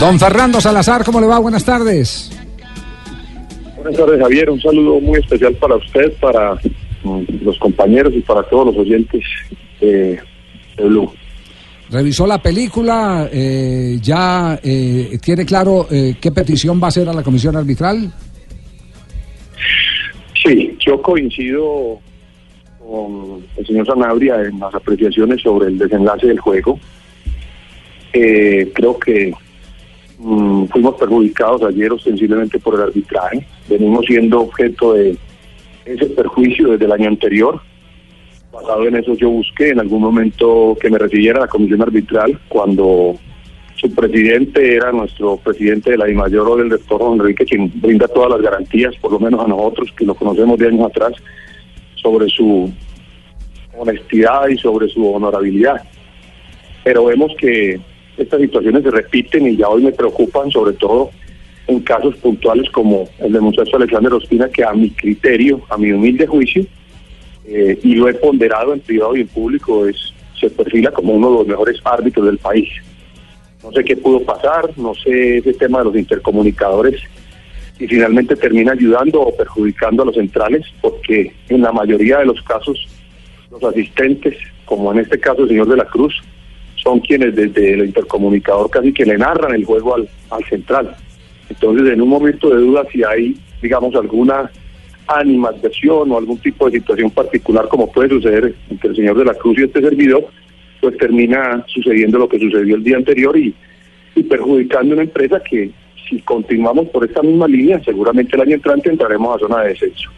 Don Fernando Salazar, ¿cómo le va? Buenas tardes. Buenas tardes, Javier. Un saludo muy especial para usted, para mm, los compañeros y para todos los oyentes de, Blue. Revisó la película, eh, ya eh, tiene claro eh, qué petición va a hacer a la comisión arbitral. Sí, yo coincido con el señor Sanabria en las apreciaciones sobre el desenlace del juego. creo que Mm, fuimos perjudicados ayer ostensiblemente por el arbitraje. Venimos siendo objeto de ese perjuicio desde el año anterior. Basado en eso yo busqué en algún momento que me recibiera la comisión arbitral cuando su presidente era nuestro presidente de la mayor o del rector Enrique, quien brinda todas las garantías, por lo menos a nosotros que lo conocemos de años atrás, sobre su honestidad y sobre su honorabilidad. Pero vemos que estas situaciones se repiten y ya hoy me preocupan, sobre todo en casos puntuales como el del muchacho Alexander Ospina, que a mi criterio, a mi humilde juicio, eh, y lo he ponderado en privado y en público, es se perfila como uno de los mejores árbitros del país. No sé qué pudo pasar, no sé ese tema de los intercomunicadores, y finalmente termina ayudando o perjudicando a los centrales, porque en la mayoría de los casos los asistentes, como en este caso el señor de la Cruz, son quienes desde el intercomunicador casi que le narran el juego al, al central. Entonces, en un momento de duda, si hay, digamos, alguna animación o algún tipo de situación particular, como puede suceder entre el señor de la Cruz y este servidor, pues termina sucediendo lo que sucedió el día anterior y, y perjudicando una empresa que si continuamos por esta misma línea, seguramente el año entrante entraremos a zona de descenso.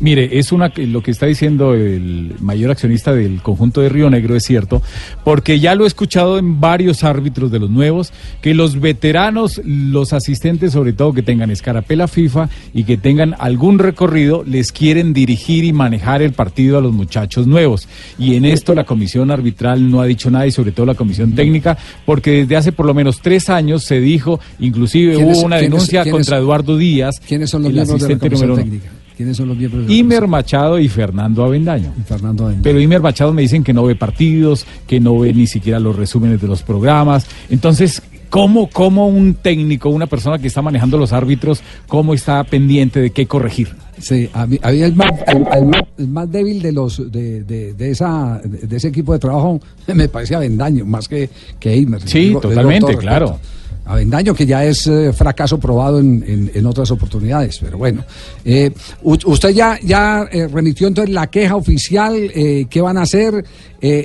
Mire, es una lo que está diciendo el mayor accionista del conjunto de Río Negro es cierto, porque ya lo he escuchado en varios árbitros de los nuevos que los veteranos, los asistentes, sobre todo que tengan escarapela FIFA y que tengan algún recorrido, les quieren dirigir y manejar el partido a los muchachos nuevos. Y en esto la comisión arbitral no ha dicho nada y sobre todo la comisión técnica, porque desde hace por lo menos tres años se dijo, inclusive hubo una denuncia contra Eduardo Díaz, ¿quiénes son los el asistente de la número técnica? ¿Quiénes son los miembros? Imer Machado y Fernando Avendaño. Fernando Pero Imer Machado me dicen que no ve partidos, que no ve ni siquiera los resúmenes de los programas. Entonces, ¿cómo, cómo un técnico, una persona que está manejando los árbitros, cómo está pendiente de qué corregir? Sí, a mí, el, más, el, más, débil de los de, de, esa, de ese equipo de trabajo me parece Avendaño, más que, que Imer. Sí, totalmente, claro. Avendaño, que ya es eh, fracaso probado en, en, otras oportunidades, pero bueno. Eh, usted ya, ya eh, remitió entonces la queja oficial, ¿qué van a hacer?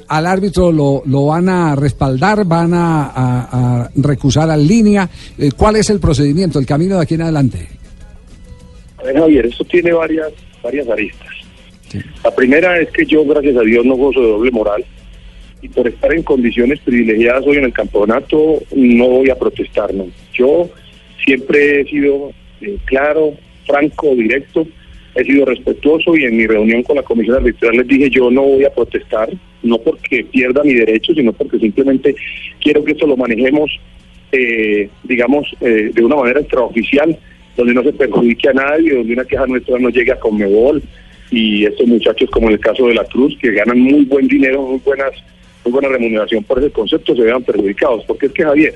¿Al árbitro lo, lo, van a respaldar? ¿Van a, recusar al línea? ¿Cuál es el procedimiento, el camino de aquí en adelante? A ver, Javier, esto tiene varias, varias aristas. La primera es que yo, gracias a Dios, no gozo de doble moral y por estar en condiciones privilegiadas hoy en el campeonato no voy a protestar. ¿no? Yo siempre he sido eh, claro, franco, directo, he sido respetuoso y en mi reunión con la comisión arbitral les dije yo no voy a protestar, no porque pierda mi derecho, sino porque simplemente quiero que esto lo manejemos, eh, digamos, eh, de una manera extraoficial, donde no se perjudique a nadie, donde una queja nuestra no llegue a Conmebol y estos muchachos como en el caso de la Cruz, que ganan muy buen dinero, muy buenas muy buena remuneración por ese concepto se vean perjudicados. Porque es que Javier,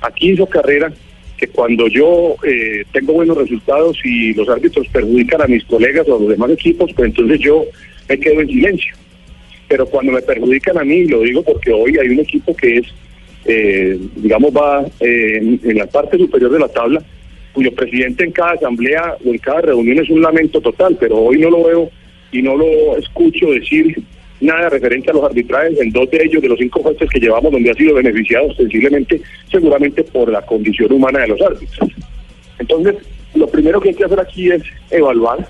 aquí hizo carrera que cuando yo eh, tengo buenos resultados y los árbitros perjudican a mis colegas o a los demás equipos, pues entonces yo me quedo en silencio. Pero cuando me perjudican a mí, lo digo porque hoy hay un equipo que es, eh, digamos, va eh, en, la parte superior de la tabla, cuyo presidente en cada asamblea o en cada reunión es un lamento total, pero hoy no lo veo y no lo escucho decir nada referente a los arbitrajes en dos de ellos, de los cinco jueces que llevamos, donde ha sido beneficiado sensiblemente, seguramente por la condición humana de los árbitros. Entonces, lo primero que hay que hacer aquí es evaluar.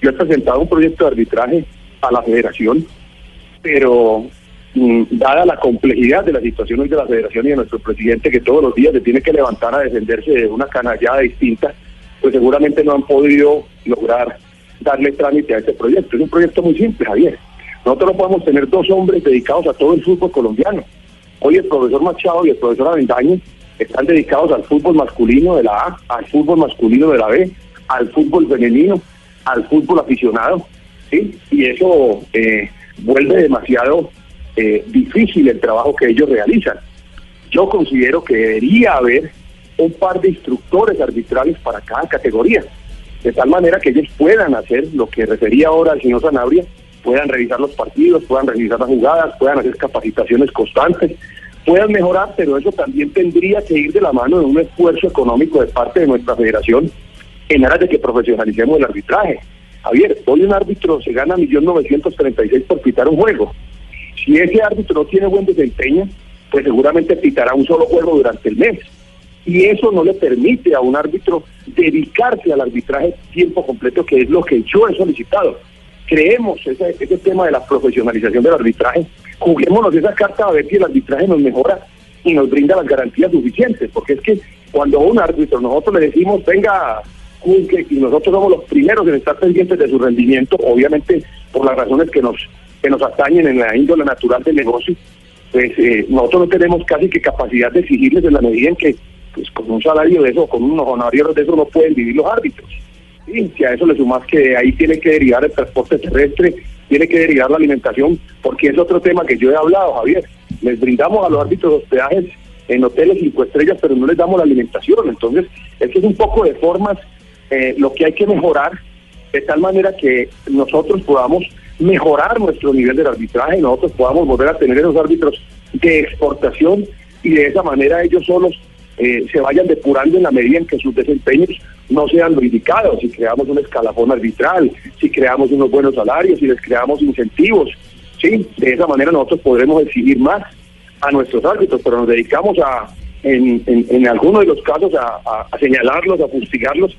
Yo he presentado un proyecto de arbitraje a la federación, pero mm, dada la complejidad de las situaciones de la federación y de nuestro presidente, que todos los días se tiene que levantar a defenderse de una canallada distinta, pues seguramente no han podido lograr darle trámite a este proyecto. Es un proyecto muy simple, Javier. Nosotros no podemos tener dos hombres dedicados a todo el fútbol colombiano. Hoy el profesor Machado y el profesor Avendaño están dedicados al fútbol masculino de la A, al fútbol masculino de la B, al fútbol femenino, al fútbol aficionado, ¿sí? Y eso eh, vuelve demasiado eh, difícil el trabajo que ellos realizan. Yo considero que debería haber un par de instructores arbitrales para cada categoría, de tal manera que ellos puedan hacer lo que refería ahora el señor Sanabria, puedan revisar los partidos, puedan revisar las jugadas, puedan hacer capacitaciones constantes, puedan mejorar, pero eso también tendría que ir de la mano de un esfuerzo económico de parte de nuestra federación en aras de que profesionalicemos el arbitraje. Javier, hoy un árbitro se gana 1.936.000 por pitar un juego. Si ese árbitro no tiene buen desempeño, pues seguramente pitará un solo juego durante el mes. Y eso no le permite a un árbitro dedicarse al arbitraje tiempo completo, que es lo que yo he solicitado creemos ese, tema de la profesionalización del arbitraje, juguémonos esa carta a ver si el arbitraje nos mejora y nos brinda las garantías suficientes, porque es que cuando un árbitro nosotros le decimos, venga, y nosotros somos los primeros en estar pendientes de su rendimiento, obviamente por las razones que nos, que nos atañen en la índole natural del negocio, pues eh, nosotros no tenemos casi que capacidad de exigirles en la medida en que pues con un salario de eso, con unos honorarios de eso no pueden vivir los árbitros. Y si a eso le sumas que ahí tiene que derivar el transporte terrestre, tiene que derivar la alimentación, porque es otro tema que yo he hablado, Javier. Les brindamos a los árbitros hospedajes en hoteles cinco estrellas, pero no les damos la alimentación. Entonces, eso es un poco de formas eh, lo que hay que mejorar, de tal manera que nosotros podamos mejorar nuestro nivel de arbitraje, nosotros podamos volver a tener esos árbitros de exportación y de esa manera ellos solos eh, se vayan depurando en la medida en que sus desempeños no sean lo si creamos un escalafón arbitral, si creamos unos buenos salarios, si les creamos incentivos, sí, de esa manera nosotros podremos exigir más a nuestros árbitros, pero nos dedicamos a, en, en, algunos de los casos, a, a, señalarlos, a fustigarlos,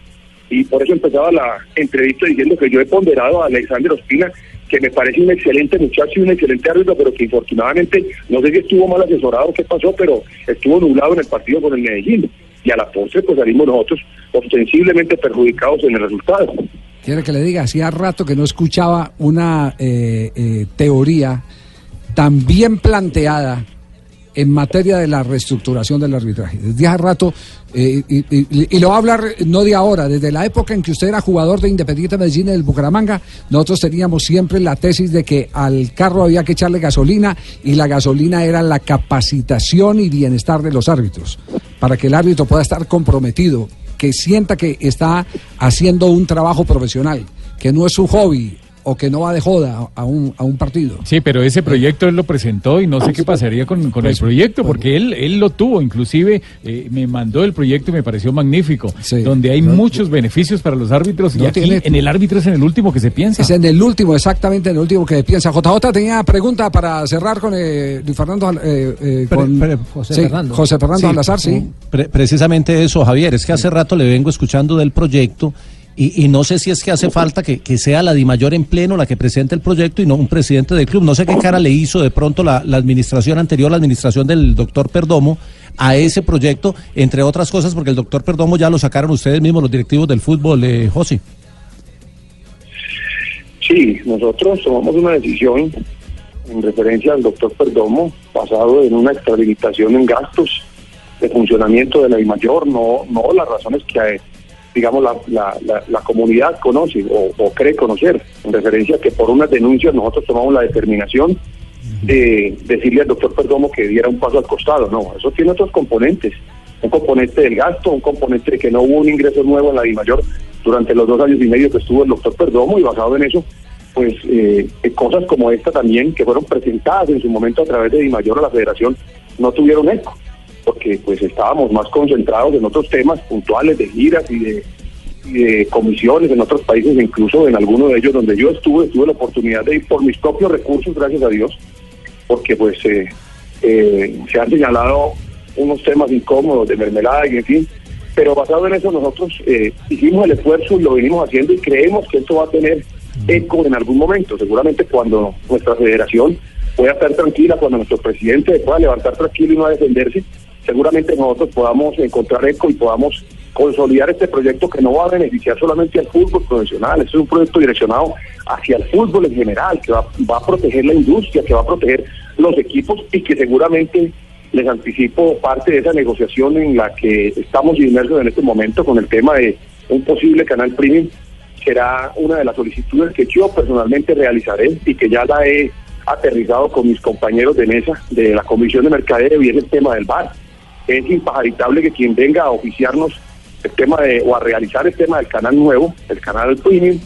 y por eso empezaba la entrevista diciendo que yo he ponderado a Alexander Ospina que me parece un excelente muchacho y un excelente árbitro, pero que infortunadamente, no sé si estuvo mal asesorado, qué pasó, pero estuvo nublado en el partido con el Medellín. Y a la postre, pues salimos nosotros ostensiblemente perjudicados en el resultado. Quiere que le diga, hacía rato que no escuchaba una eh, eh, teoría tan bien planteada en materia de la reestructuración del arbitraje. Desde hace rato, eh, y, lo va a hablar no de ahora, desde la época en que usted era jugador de Independiente Medellín del Bucaramanga, nosotros teníamos siempre la tesis de que al carro había que echarle gasolina y la gasolina era la capacitación y bienestar de los árbitros, para que el árbitro pueda estar comprometido, que sienta que está haciendo un trabajo profesional, que no es su hobby, o que no va de joda a un, a un partido. Sí, pero ese proyecto él lo presentó y no sé qué pasaría con, con el pues, proyecto, pues, porque él, él lo tuvo, inclusive eh, me mandó el proyecto y me pareció magnífico, donde hay muchos beneficios para los árbitros y aquí en el árbitro es en el último que se piensa. Es en el último, exactamente en el último que se piensa. JJ tenía pregunta para cerrar con eh, Fernando, eh, eh con José, Fernando. José Fernando Alazar, sí. precisamente eso, Javier, es que hace rato le vengo escuchando del proyecto y, no sé si es que hace falta que, sea la mayor en pleno la que presente el proyecto y no un presidente del club. No sé qué cara le hizo de pronto la, administración anterior, la administración del doctor Perdomo, a ese proyecto, entre otras cosas, porque el doctor Perdomo ya lo sacaron ustedes mismos, los directivos del fútbol, eh, José. Sí, nosotros tomamos una decisión en referencia al doctor Perdomo, basado en una extrahabilitación en gastos de funcionamiento de la mayor, no, no las razones que digamos, la, la, comunidad conoce o, cree conocer, en referencia a que por unas denuncias nosotros tomamos la determinación de decirle al doctor Perdomo que diera un paso al costado. No, eso tiene otros componentes. Un componente del gasto, un componente de que no hubo un ingreso nuevo en la DIMAYOR durante los dos años y medio que estuvo el doctor Perdomo y basado en eso, pues eh, cosas como esta también que fueron presentadas en su momento a través de DIMAYOR a la federación no tuvieron eco porque pues estábamos más concentrados en otros temas puntuales de giras y de, comisiones en otros países, incluso en alguno de ellos donde yo estuve, tuve la oportunidad de ir por mis propios recursos, gracias a Dios, porque pues eh, eh, se han señalado unos temas incómodos de mermelada y en fin, pero basado en eso nosotros eh, hicimos el esfuerzo y lo venimos haciendo y creemos que esto va a tener eco en algún momento, seguramente cuando nuestra federación pueda estar tranquila, cuando nuestro presidente pueda levantar tranquilo y no a defenderse, seguramente nosotros podamos encontrar eco y podamos consolidar este proyecto que no va a beneficiar solamente al fútbol profesional, este es un proyecto direccionado hacia el fútbol en general, que va, a proteger la industria, que va a proteger los equipos y que seguramente les anticipo parte de esa negociación en la que estamos inmersos en este momento con el tema de un posible canal premium, será una de las solicitudes que yo personalmente realizaré y que ya la he aterrizado con mis compañeros de mesa de la Comisión de Mercadeo y es el tema del bar es impajaritable que quien venga a oficiarnos el tema de, o a realizar el tema del canal nuevo, el canal premium,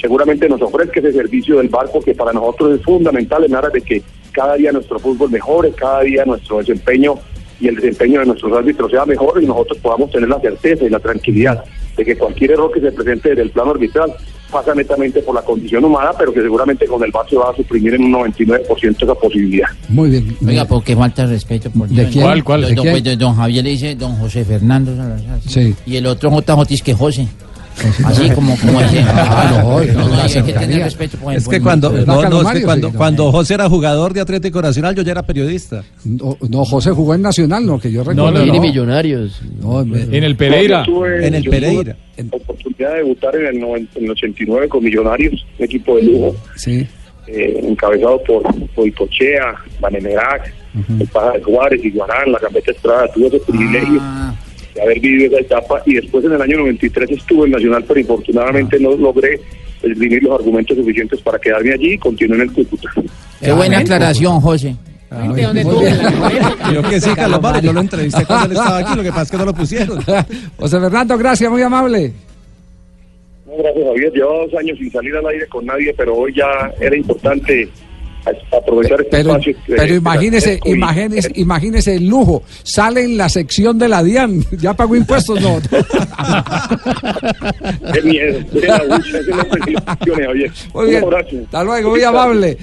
seguramente nos ofrezca ese servicio del barco que para nosotros es fundamental en aras de que cada día nuestro fútbol mejore, cada día nuestro desempeño y el desempeño de nuestros árbitros sea mejor y nosotros podamos tener la certeza y la tranquilidad de que cualquier error que se presente desde el plano arbitral pasa netamente por la condición humana, pero que seguramente con el VAR se va a suprimir en un 99% esa posibilidad. Muy bien. Oiga, ¿por qué falta respeto? Por ¿De quién? ¿Cuál, cuál? ¿De Don, quién? pues, de don Javier le dice don José Fernando Salazar. Sí. Y el otro JJ es que José. Así como, como ese. Ah, no, hay que tener respeto por el Es que cuando, ¿verdad, no, no, es que cuando, cuando José era jugador de Atlético Nacional, yo ya era periodista. No, no, José jugó en Nacional, no, que yo recuerdo. no, no. no. Millonarios. No, me- En el Pereira. En el Pereira. oportunidad de debutar en el, en el 89 con Millonarios, un equipo de lujo, sí. eh, encabezado por Boicochea, Banemerac, el Paja de Juárez, Iguarán, la Gambeta Estrada. Tuve ese privilegio Ah, de haber vivido esa etapa y después en el año 93 estuve en Nacional, pero infortunadamente no logré esgrimir los argumentos suficientes para quedarme allí y continué en el Cúcuta. qué buena aclaración, José. Ah, muy bien. Yo que sí, Carlos Mario, yo lo entrevisté cuando él estaba aquí, lo que pasa es que no lo pusieron. José Fernando, gracias, muy amable. No, gracias Javier, llevaba dos años sin salir al aire con nadie, pero hoy ya era importante aprovechar este Pero, espacio. pero que imagínese, imagínese, imagínese el lujo. Sale en la sección de la DIAN. ¿Ya pagó impuestos? No. Qué miedo, qué. Muy bien. Hasta luego, muy amable.